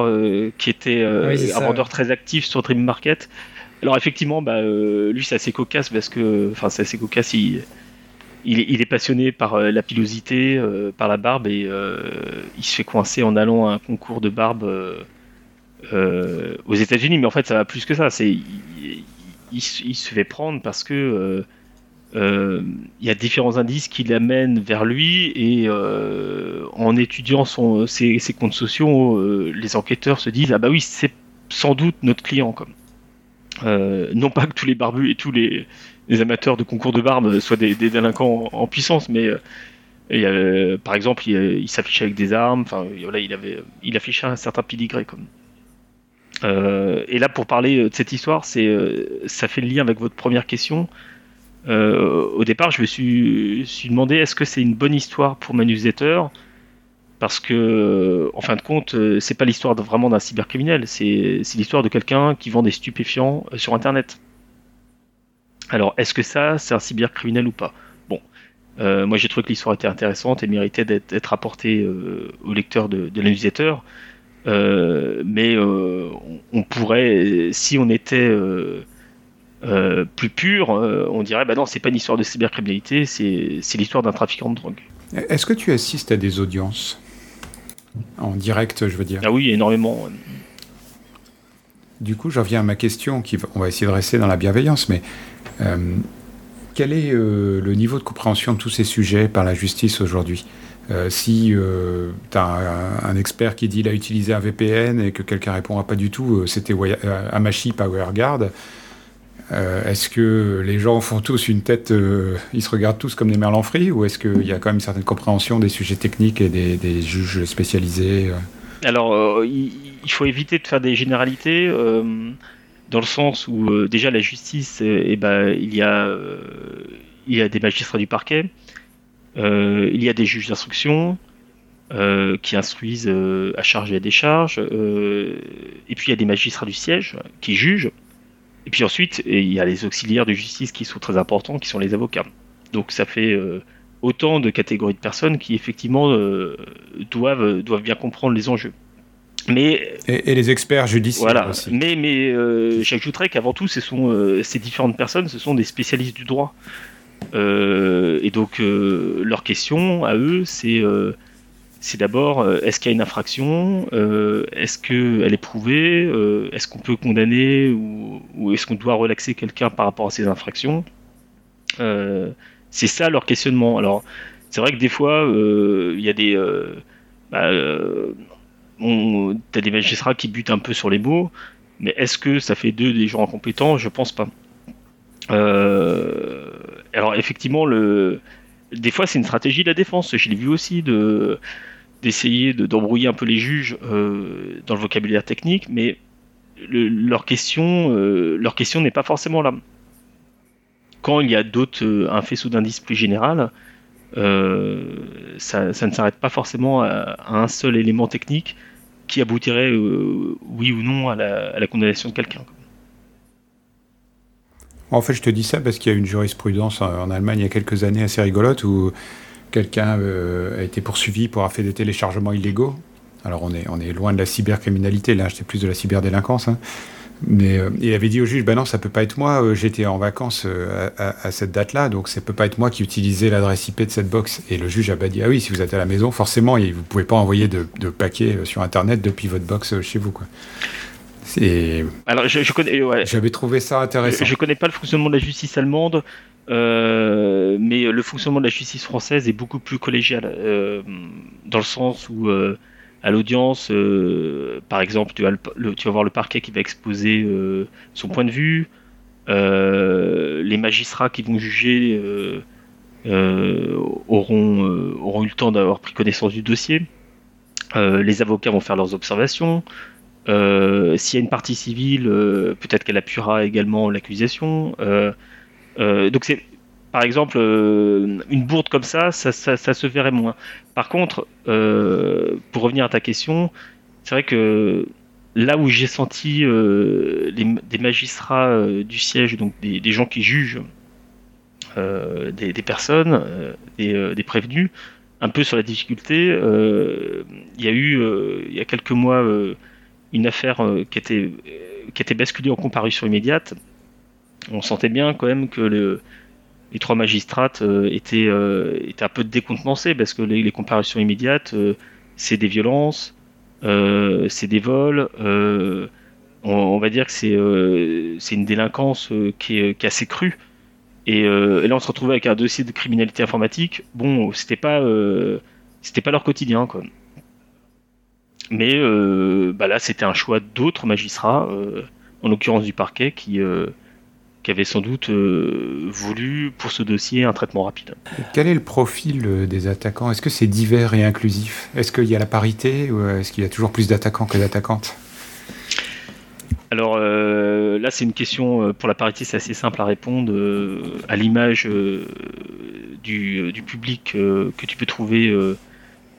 qui était oui, un vendeur très actif sur Dream Market. Alors effectivement, bah, lui c'est assez cocasse parce que, enfin c'est assez cocasse. Il, il est, passionné par euh, la pilosité, euh, par la barbe, et euh, il se fait coincer en allant à un concours de barbe aux États-Unis. Mais en fait, ça va plus que ça. C'est, il, se fait prendre parce que il y a différents indices qui l'amènent vers lui, et en étudiant son, ses, ses, comptes sociaux, les enquêteurs se disent ah bah oui, c'est sans doute notre client. Comme. non pas que tous les barbus et tous les les amateurs de concours de barbe soient des, délinquants en, puissance, mais par exemple, il, s'affichait avec des armes. Enfin, il avait, il affichait un certain pedigree comme. et là, pour parler de cette histoire, ça fait le lien avec votre première question. au départ, je me suis, demandé est-ce que c'est une bonne histoire pour ma newsletter parce que, en fin de compte, euh, c'est pas l'histoire vraiment d'un cybercriminel, c'est l'histoire de quelqu'un qui vend des stupéfiants euh, sur Internet. Alors, est-ce que ça, c'est un cybercriminel ou pas? Bon, euh, moi j'ai trouvé que l'histoire était intéressante et méritait d'être apportée au lecteur de, de l'invisiteur. mais on, pourrait, si on était plus pur, on dirait bah non, c'est pas une histoire de cybercriminalité, c'est l'histoire d'un trafiquant de drogue. Est-ce que tu assistes à des audiences? En direct, je veux dire. Ah oui, énormément. Du coup, j'en viens à ma question, qui, on va essayer de rester dans la bienveillance, mais euh, quel est euh, le niveau de compréhension de tous ces sujets par la justice aujourd'hui? Euh, Si tu as un, expert qui dit qu'il a utilisé un VPN et que quelqu'un répondra pas du tout, c'était Amashi PowerGuard. Euh, est-ce que les gens font tous une tête, euh, ils se regardent tous comme des merlans frits, ou est-ce qu'il y a quand même une certaine compréhension des sujets techniques et des, juges spécialisés euh? Alors, il, faut éviter de faire des généralités, dans le sens où déjà la justice, eh ben, il, y a, il y a des magistrats du parquet, il y a des juges d'instruction, qui instruisent à charge et à décharge. et puis il y a des magistrats du siège qui jugent. Et puis ensuite, il y a les auxiliaires de justice qui sont très importants, qui sont les avocats. Donc ça fait euh, autant de catégories de personnes qui effectivement euh, doivent bien comprendre les enjeux. Mais, et, les experts judiciaires voilà. aussi. Mais, mais euh, j'ajouterais qu'avant tout, ce sont, ces différentes personnes, ce sont des spécialistes du droit. et donc, leur question à eux, c'est c'est d'abord euh, est-ce qu'il y a une infraction, euh, est-ce qu'elle est prouvée, euh, est-ce qu'on peut condamner ou, est-ce qu'on doit relaxer quelqu'un par rapport à ces infractions. c'est ça leur questionnement. Alors c'est vrai que des fois il y a des bah, t'as des magistrats qui butent un peu sur les mots, mais est-ce que ça fait d'eux des gens incompétents? Je pense pas. alors effectivement, des fois c'est une stratégie de la défense. Je l'ai vu aussi de d'essayer d'embrouiller un peu les juges euh, dans le vocabulaire technique, mais leur question, euh, leur question n'est pas forcément là. Quand il y a d'autres, euh, un faisceau d'indices plus général, ça, ne s'arrête pas forcément à, un seul élément technique qui aboutirait, oui ou non, à la, condamnation de quelqu'un. En fait, je te dis ça parce qu'il y a une jurisprudence en Allemagne il y a quelques années assez rigolote où quelqu'un euh, a été poursuivi pour avoir fait des téléchargements illégaux. Alors on est, on est loin de la cybercriminalité, là c'est plus de la cyberdélinquance. Hein. Mais euh, il avait dit au juge, ben non, ça peut pas être moi, euh, j'étais en vacances à, cette date-là, donc ça peut pas être moi qui utilisais l'adresse IP de cette box. Et le juge a dit, ah oui, si vous êtes à la maison, forcément, vous pouvez pas envoyer de, de paquets sur Internet depuis votre box chez vous. Quoi. Alors, je, connais. J'avais trouvé ça intéressant. Je, je, connais pas le fonctionnement de la justice allemande. Euh, mais le fonctionnement de la justice française est beaucoup plus collégial, euh, dans le sens où euh, à l'audience, par exemple, tu vas, voir le parquet qui va exposer son point de vue, les magistrats qui vont juger auront, auront eu le temps d'avoir pris connaissance du dossier, les avocats vont faire leurs observations. S'il y a une partie civile, peut-être qu'elle appuiera également l'accusation. Euh, donc c'est par exemple, euh, une bourde comme ça ça, se verrait moins. Par contre, euh, pour revenir à ta question, c'est vrai que là où j'ai senti des magistrats du siège, donc des, gens qui jugent des, personnes, des, des, prévenus, un peu sur la difficulté, il y a eu, il y a quelques mois, une affaire qui, était, qui était basculée en comparution immédiate on sentait bien quand même que les trois magistrates euh, étaient, euh, étaient un peu décontenancés parce que les, comparutions immédiates, euh, c'est des violences, c'est des vols. On, va dire que c'est une délinquance qui est, assez crue. Et, là, on se retrouvait avec un dossier de criminalité informatique. Bon, c'était pas, c'était pas leur quotidien, quoi. Mais bah là, c'était un choix d'autres magistrats, en l'occurrence du parquet, qui qui avait sans doute euh, voulu pour ce dossier un traitement rapide. Quel est le profil euh, des attaquants? Est-ce que c'est divers et inclusif? Est-ce qu'il y a la parité ou est-ce qu'il y a toujours plus d'attaquants que d'attaquantes? Alors là, c'est une question pour la parité, c'est assez simple à répondre. à l'image du, public que tu peux trouver,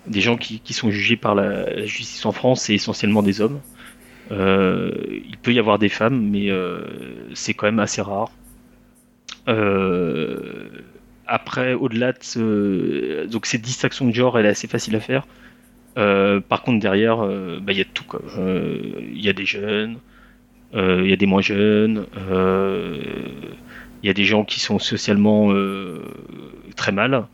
des gens qui, sont jugés par la justice en France, c'est essentiellement des hommes. Euh, il peut y avoir des femmes, mais euh, c'est quand même assez rare. Euh, après, au-delà de cette distinction de genre, elle est assez facile à faire. par contre, derrière, bah, il y a tout. Il y a des jeunes, il y a des moins jeunes, il y a des gens qui sont socialement très mal.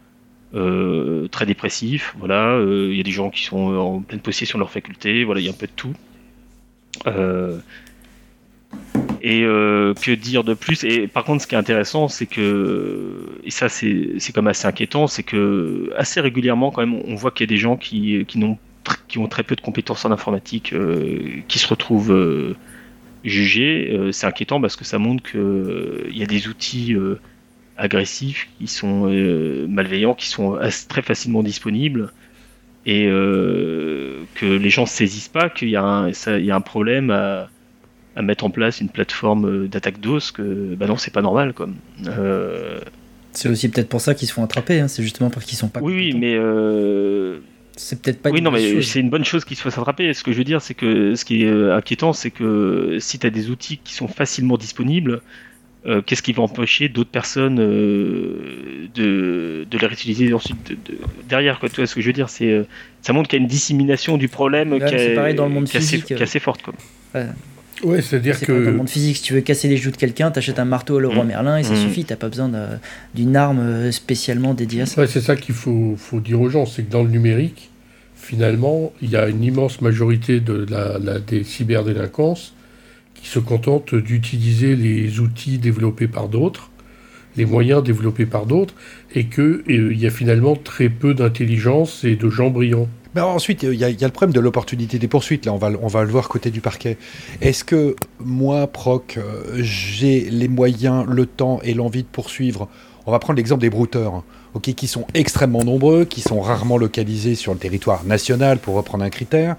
très dépressifs, voilà. Il y a des gens qui sont en pleine possession de leurs facultés, voilà, il y a un peu de tout. Euh, et euh, que dire de plus? Et par contre, ce qui est intéressant, c'est que, et ça c'est comme assez inquiétant, c'est que assez régulièrement, quand même, on voit qu'il y a des gens qui, qui, ont, qui ont très peu de compétences en informatique euh, qui se retrouvent jugés. c'est inquiétant parce que ça montre qu'il y a des outils agressifs qui sont malveillants, qui sont très facilement disponibles et euh, que les gens ne saisissent pas qu'il y, a un problème à, mettre en place une plateforme d'attaque d'os, que bah non, c'est pas normal. Quoi. Euh, c'est aussi peut-être pour ça qu'ils se font attraper, hein. c'est justement parce qu'ils sont pas. Oui, oui, mais. Euh, c'est peut-être pas Oui, non, mais c'est une bonne chose qu'ils se fassent attraper. Ce que je veux dire, c'est que ce qui est inquiétant, c'est que si tu as des outils qui sont facilement disponibles, euh, qu'est-ce qui va empêcher d'autres personnes euh, de, les réutiliser ensuite derrière quoi, tu vois ce que je veux dire? C'est euh, ça montre qu'il y a une dissémination du problème qui, est, pareil dans le monde physique, assez, forte quoi. Ouais. c'est-à-dire que. Dans le monde physique, si tu veux casser les joues de quelqu'un, t'achètes un marteau à Leroy mmh. Merlin et ça mmh. suffit, t'as pas besoin d'une arme spécialement dédiée à ça. Ouais, c'est ça qu'il faut, faut, dire aux gens, c'est que dans le numérique, finalement, il y a une immense majorité de la, la des cyberdélinquances qui se contentent d'utiliser les outils développés par d'autres, les moyens développés par d'autres, et qu'il il y a finalement très peu d'intelligence et de gens brillants. Mais ensuite, il y, a le problème de l'opportunité des poursuites. Là, on va, on va le voir côté du parquet. Est-ce que moi, Proc, euh, j'ai les moyens, le temps et l'envie de poursuivre? On va prendre l'exemple des brouteurs qui sont extrêmement nombreux, qui sont rarement localisés sur le territoire national, pour reprendre un critère.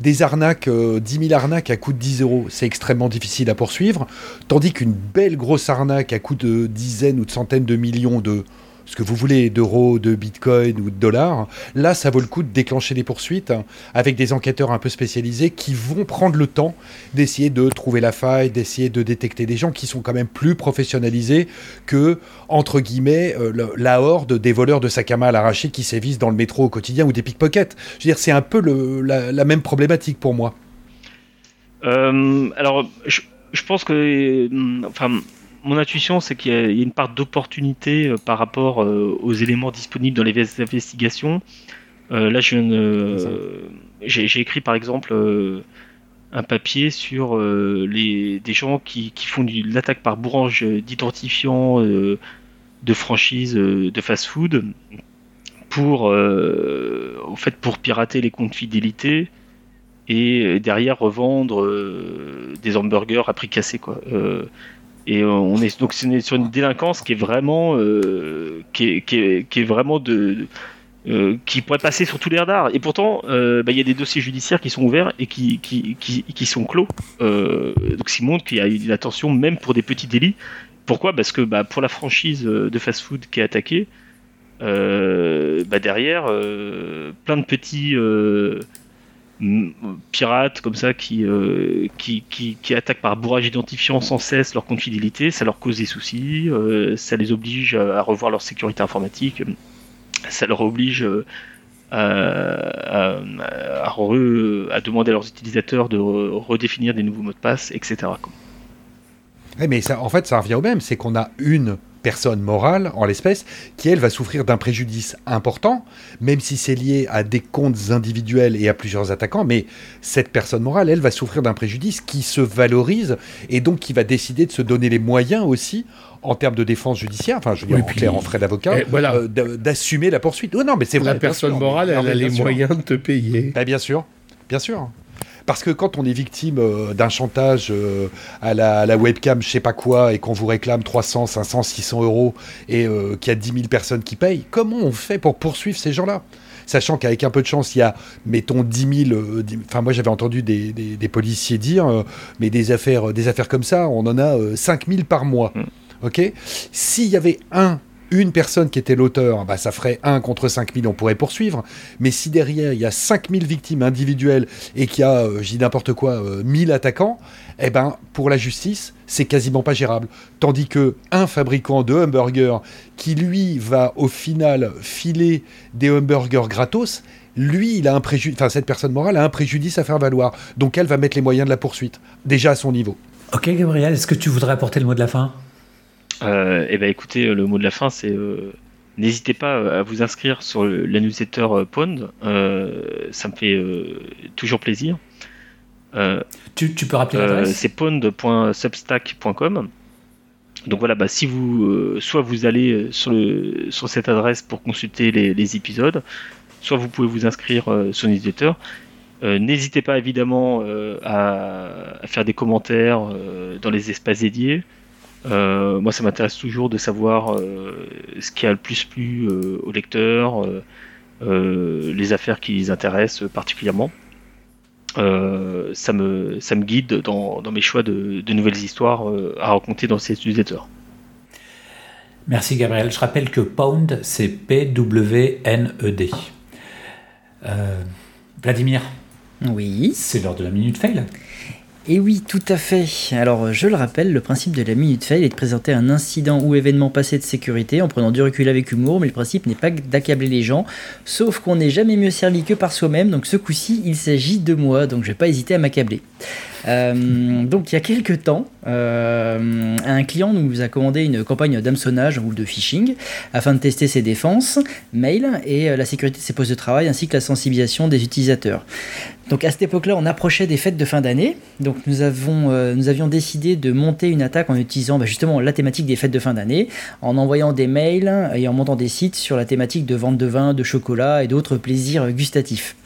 Des arnaques, 10 euh, 000 arnaques à coût de 10 euros, c'est extrêmement difficile à poursuivre, tandis qu'une belle grosse arnaque à coût de dizaines ou de centaines de millions de ce que vous voulez, d'euros, de bitcoin ou de dollars, là, ça vaut le coup de déclencher des poursuites avec des enquêteurs un peu spécialisés qui vont prendre le temps d'essayer de trouver la faille, d'essayer de détecter des gens qui sont quand même plus professionnalisés que, entre guillemets, euh, la horde des voleurs de sac à main à l'arraché qui sévissent dans le métro au quotidien ou des pickpockets. Je veux dire, c'est un peu la, même problématique pour moi. Euh, alors, je, je, pense que. Euh, enfin mon intuition, c'est qu'il y, a une part d'opportunité euh, par rapport euh, aux éléments disponibles dans les investigations. Euh, là, j'ai écrit par exemple un papier sur les, des gens qui, font l'attaque par bourrange d'identifiants de franchise de fast-food pour, au fait, pour pirater les comptes fidélité et derrière revendre des hamburgers à prix cassé. Quoi. Et euh, on est donc sur une délinquance qui est vraiment, euh, qui, est, qui, est, qui, est, vraiment de, euh, qui pourrait passer sur tous les radars. Et pourtant, bah, il y a des dossiers judiciaires qui sont ouverts et qui, qui, qui, qui sont clos. Donc, ça montre qu'il y a une attention même pour des petits délits. Pourquoi? Parce que bah, pour la franchise de fast-food qui est attaquée, bah, derrière, plein de petits pirates comme ça euh, qui, qui, qui, attaquent par bourrage identifiant sans cesse leur compte ça leur cause des soucis, euh, ça les oblige à revoir leur sécurité informatique, ça leur oblige euh, à, à, demander à leurs utilisateurs de redéfinir des nouveaux mots de passe, etc. mais ça, en fait, ça revient au même, c'est qu'on a une personne morale, en l'espèce, qui, elle, va souffrir d'un préjudice important, même si c'est lié à des comptes individuels et à plusieurs attaquants, mais cette personne morale, elle, va souffrir d'un préjudice qui se valorise et donc qui va décider de se donner les moyens aussi en termes de défense judiciaire, enfin je veux dire en clair en frais d'avocat, voilà. Euh, d'assumer la poursuite. non, mais c'est La personne morale, elle a les moyens de te payer. Bah, bien sûr, bien sûr. Parce que quand on est victime euh, d'un chantage euh, à, la, à la webcam, je sais pas quoi, et qu'on vous réclame 300, 500, 600 euros, et euh, qu'il y a 10 000 personnes qui payent, comment on fait pour poursuivre ces gens-là? Sachant qu'avec un peu de chance, il y a, mettons, 10 000. euh, 10 Enfin, moi, j'avais entendu des, des- des policiers dire, mais des affaires, des affaires comme ça, on en a euh, 5 000 par mois. Mm. OK? S'il y avait un, une personne qui était l'auteur, bah, ça ferait 1 contre 5 000, on pourrait poursuivre. Mais si derrière, il y a 5 000 victimes individuelles et qu'il y a, euh, dis n'importe quoi, euh, 1000 attaquants, eh ben, pour la justice, c'est quasiment pas gérable. Tandis que un fabricant de hamburgers qui, lui, va au final filer des hamburgers gratos, lui, il a un préjudice, enfin, cette personne morale a un préjudice à faire valoir. Donc, elle va mettre les moyens de la poursuite, déjà à son niveau. Ok, Gabriel, est-ce que tu voudrais apporter le mot de la fin? Euh, eh ben écoutez, le mot de la fin, c'est euh, n'hésitez pas euh, à vous inscrire sur la newsletter euh, Pond. Euh, ça me fait euh, toujours plaisir. Euh, tu, tu peux rappeler euh, l'adresse c'est pond.substack.com. Donc voilà, bah, si vous, euh, soit vous allez euh, sur, le, sur cette adresse pour consulter les, les épisodes, soit vous pouvez vous inscrire euh, sur le newsletter. Euh, N'hésitez pas évidemment euh, à, à faire des commentaires euh, dans les espaces dédiés. Euh, moi, ça m'intéresse toujours de savoir euh, ce qui a le plus plu euh, aux lecteurs, euh, euh, les affaires qui les intéressent particulièrement. Euh, ça, me, ça me guide dans, dans mes choix de, de nouvelles histoires euh, à raconter dans ces newsletters. Merci Gabriel. Je rappelle que Pound, c'est P-W-N-E-D. Euh, Vladimir, Oui. c'est l'heure de la minute fail. Et oui, tout à fait. Alors, je le rappelle, le principe de la minute fail est de présenter un incident ou événement passé de sécurité en prenant du recul avec humour, mais le principe n'est pas d'accabler les gens, sauf qu'on n'est jamais mieux servi que par soi-même, donc ce coup-ci, il s'agit de moi, donc je vais pas hésiter à m'accabler. Euh, donc il y a quelques temps, euh, un client nous a commandé une campagne d'hameçonnage ou de phishing afin de tester ses défenses, mail et euh, la sécurité de ses postes de travail ainsi que la sensibilisation des utilisateurs. Donc à cette époque-là, on approchait des fêtes de fin d'année, donc nous, avons, nous avions décidé de monter une attaque en utilisant bah, justement la thématique des fêtes de fin d'année, en envoyant des mails et en montant des sites sur la thématique de vente de vin, de chocolat et d'autres plaisirs gustatifs.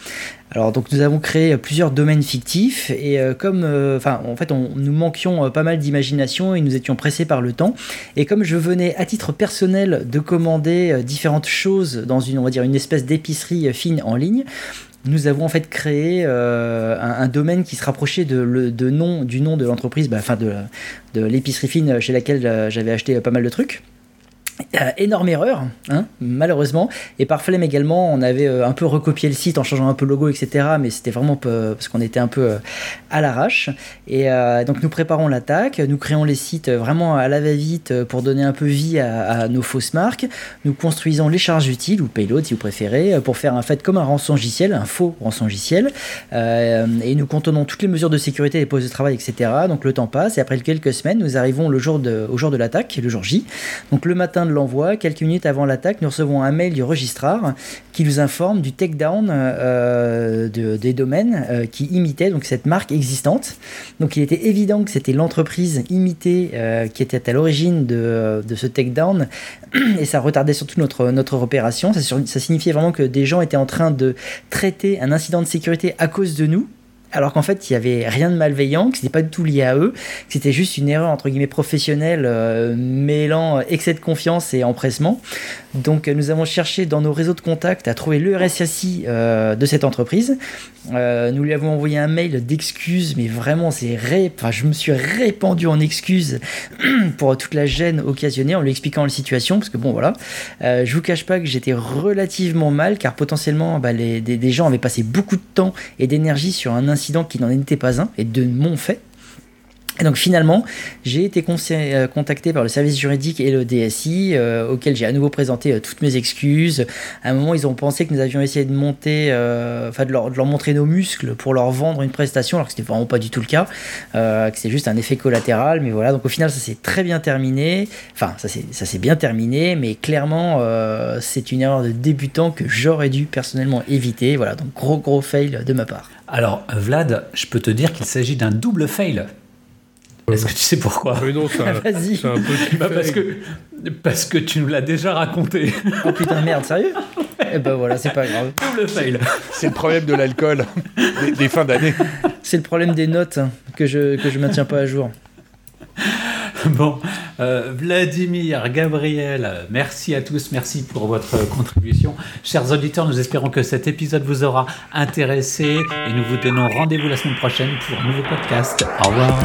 Alors donc nous avons créé plusieurs domaines fictifs et euh, comme euh, en fait on, nous manquions euh, pas mal d'imagination et nous étions pressés par le temps et comme je venais à titre personnel de commander euh, différentes choses dans une on va dire une espèce d'épicerie euh, fine en ligne nous avons en fait créé euh, un, domaine qui se rapprochait de, le, de nom, du nom de l'entreprise, bah, enfin de, de l'épicerie fine chez laquelle euh, j'avais acheté pas mal de trucs. Euh, énorme erreur, hein, malheureusement. Et par flemme également, on avait euh, un peu recopié le site en changeant un peu le logo, etc. Mais c'était vraiment parce qu'on était un peu euh, à l'arrache. Et euh, donc nous préparons l'attaque, nous créons les sites vraiment à la va-vite pour donner un peu vie à, nos fausses marques. Nous construisons les charges utiles, ou payload si vous préférez, pour faire un fait comme un rançongiciel, un faux rançongiciel. Euh, et nous contenons toutes les mesures de sécurité des postes de travail, etc. Donc le temps passe et après quelques semaines, nous arrivons le jour au jour de l'attaque, le jour J. Donc le matin de l'envoi, quelques minutes avant l'attaque, nous recevons un mail du registrar qui nous informe du takedown euh, de, des domaines euh, qui imitaient donc cette marque existante. Donc il était évident que c'était l'entreprise imitée euh, qui était à l'origine de, ce takedown et ça retardait surtout notre, notre opération. Ça signifiait vraiment que des gens étaient en train de traiter un incident de sécurité à cause de nous. Alors qu'en fait, il n'y avait rien de malveillant, que ce n'était pas du tout lié à eux, que c'était juste une erreur entre guillemets professionnelle euh, mêlant excès de confiance et empressement. Donc euh, nous avons cherché dans nos réseaux de contacts à trouver le RSSI euh, de cette entreprise. Euh, nous lui avons envoyé un mail d'excuses, mais vraiment, c'est je me suis répandu en excuses (clears throat) pour toute la gêne occasionnée en lui expliquant la situation, parce que bon voilà, euh, je vous cache pas que j'étais relativement mal, car potentiellement bah, des, des gens avaient passé beaucoup de temps et d'énergie sur un incident qui n'en était pas un, et de mon fait. Et donc finalement, j'ai été euh, contacté par le service juridique et le DSI, euh, auquel j'ai à nouveau présenté euh, toutes mes excuses. À un moment, ils ont pensé que nous avions essayé de monter, leur, de leur montrer nos muscles pour leur vendre une prestation, alors que c'était vraiment pas du tout le cas, que c'est juste un effet collatéral. Mais voilà, donc au final, ça s'est très bien terminé. Enfin, ça s'est bien terminé, mais clairement, c'est une erreur de débutant que j'aurais dû personnellement éviter. Voilà, donc gros gros fail de ma part. Alors, Vlad, je peux te dire qu'il s'agit d'un double fail. Est-ce que tu sais pourquoi Mais non, c'est un, Vas-y. c'est un petit Bah, parce, que, parce que tu nous l'as déjà raconté. Oh putain, merde, sérieux Eh ben voilà, c'est pas grave. Double fail. C'est le problème de l'alcool des, des fins d'année. C'est le problème des notes que je que je maintiens pas à jour. (laughs) Bon, euh, Vladimir, Gabriel, merci à tous, merci pour votre contribution. Chers auditeurs, nous espérons que cet épisode vous aura intéressé et nous vous donnons rendez-vous la semaine prochaine pour un nouveau podcast. Au revoir.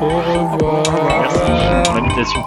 Au revoir. Merci pour l'invitation.